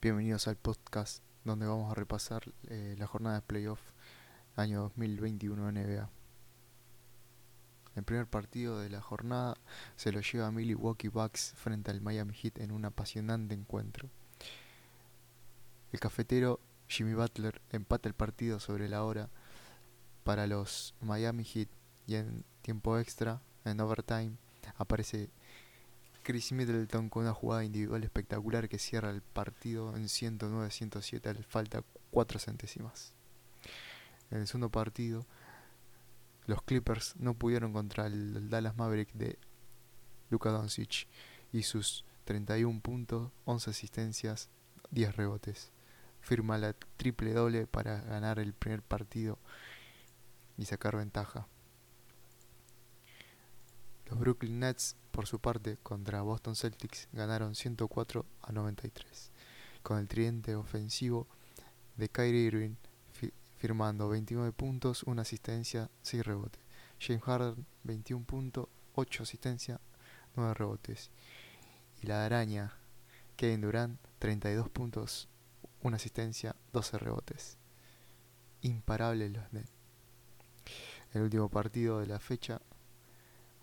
Bienvenidos al podcast donde vamos a repasar eh, la jornada de playoff año 2021 NBA. El primer partido de la jornada se lo lleva Milwaukee Bucks frente al Miami Heat en un apasionante encuentro. El cafetero Jimmy Butler empata el partido sobre la hora para los Miami Heat y en tiempo extra, en overtime, aparece Chris Middleton con una jugada individual espectacular que cierra el partido en 109-107 al falta 4 centésimas. En el segundo partido, los Clippers no pudieron contra el Dallas Maverick de Luka Doncic y sus 31 puntos, 11 asistencias, 10 rebotes. Firma la triple doble para ganar el primer partido y sacar ventaja. Los Brooklyn Nets, por su parte, contra Boston Celtics ganaron 104 a 93, con el tridente ofensivo de Kyrie Irving firmando 29 puntos, una asistencia, 6 rebotes. James Harden, 21 puntos, 8 asistencias, 9 rebotes. Y la araña, Kevin Durant, 32 puntos, una asistencia, 12 rebotes. Imparables los Nets. El último partido de la fecha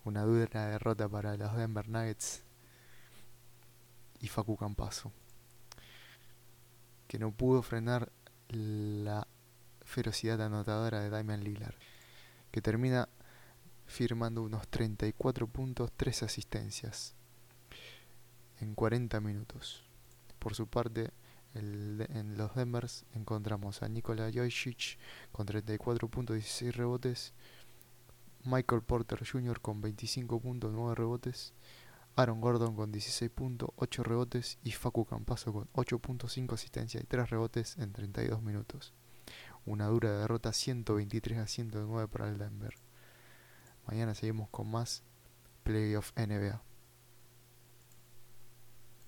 una dura derrota para los Denver Nuggets y Facu Campaso, que no pudo frenar la ferocidad anotadora de Damian Lillard, que termina firmando unos 34 puntos, 3 asistencias en 40 minutos. Por su parte, en los Denvers encontramos a Nikola Jojic con 34 puntos, 16 rebotes, Michael Porter Jr. con 25 puntos, 9 rebotes, Aaron Gordon con 16 puntos, 8 rebotes y Facu Campaso con 8.5 asistencias y 3 rebotes en 32 minutos. Una dura derrota 123 a 109 para el Denver. Mañana seguimos con más Playoff NBA.